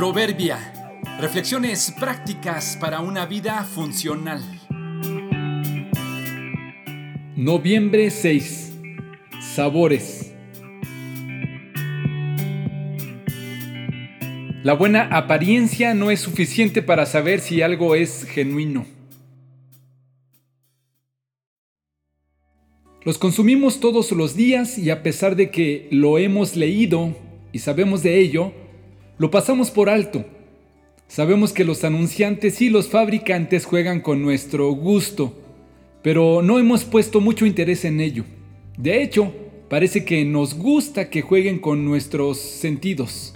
Proverbia. Reflexiones prácticas para una vida funcional. Noviembre 6. Sabores. La buena apariencia no es suficiente para saber si algo es genuino. Los consumimos todos los días y a pesar de que lo hemos leído y sabemos de ello, lo pasamos por alto. Sabemos que los anunciantes y los fabricantes juegan con nuestro gusto, pero no hemos puesto mucho interés en ello. De hecho, parece que nos gusta que jueguen con nuestros sentidos.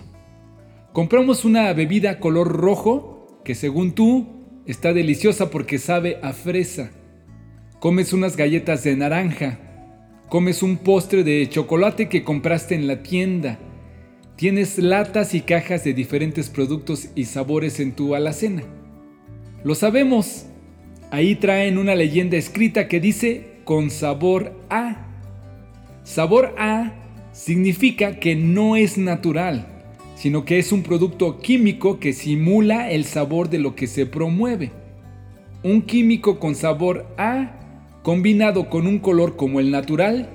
Compramos una bebida color rojo que según tú está deliciosa porque sabe a fresa comes unas galletas de naranja, comes un postre de chocolate que compraste en la tienda, tienes latas y cajas de diferentes productos y sabores en tu alacena. Lo sabemos. Ahí traen una leyenda escrita que dice con sabor a. Sabor a significa que no es natural, sino que es un producto químico que simula el sabor de lo que se promueve. Un químico con sabor a combinado con un color como el natural,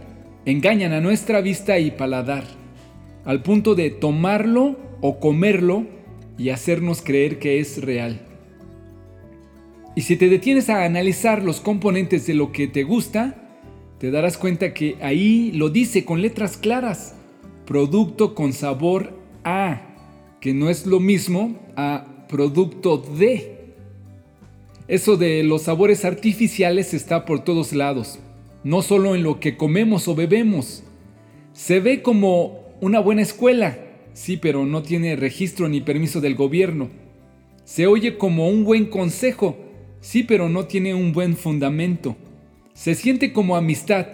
engañan a nuestra vista y paladar, al punto de tomarlo o comerlo y hacernos creer que es real. Y si te detienes a analizar los componentes de lo que te gusta, te darás cuenta que ahí lo dice con letras claras, producto con sabor a, que no es lo mismo a producto de. Eso de los sabores artificiales está por todos lados, no solo en lo que comemos o bebemos. Se ve como una buena escuela, sí, pero no tiene registro ni permiso del gobierno. Se oye como un buen consejo, sí, pero no tiene un buen fundamento. Se siente como amistad,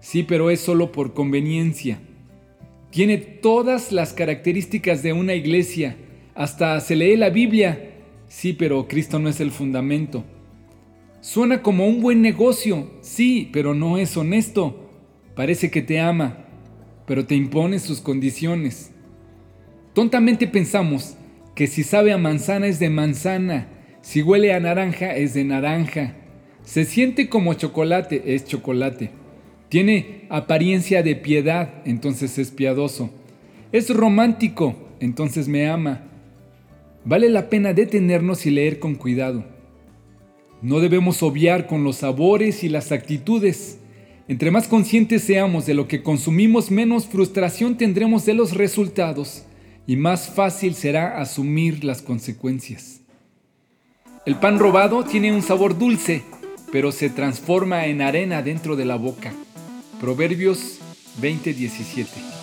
sí, pero es solo por conveniencia. Tiene todas las características de una iglesia, hasta se lee la Biblia, Sí, pero Cristo no es el fundamento. Suena como un buen negocio, sí, pero no es honesto. Parece que te ama, pero te impone sus condiciones. Tontamente pensamos que si sabe a manzana es de manzana, si huele a naranja es de naranja. Se siente como chocolate, es chocolate. Tiene apariencia de piedad, entonces es piadoso. Es romántico, entonces me ama. Vale la pena detenernos y leer con cuidado. No debemos obviar con los sabores y las actitudes. Entre más conscientes seamos de lo que consumimos, menos frustración tendremos de los resultados y más fácil será asumir las consecuencias. El pan robado tiene un sabor dulce, pero se transforma en arena dentro de la boca. Proverbios 20:17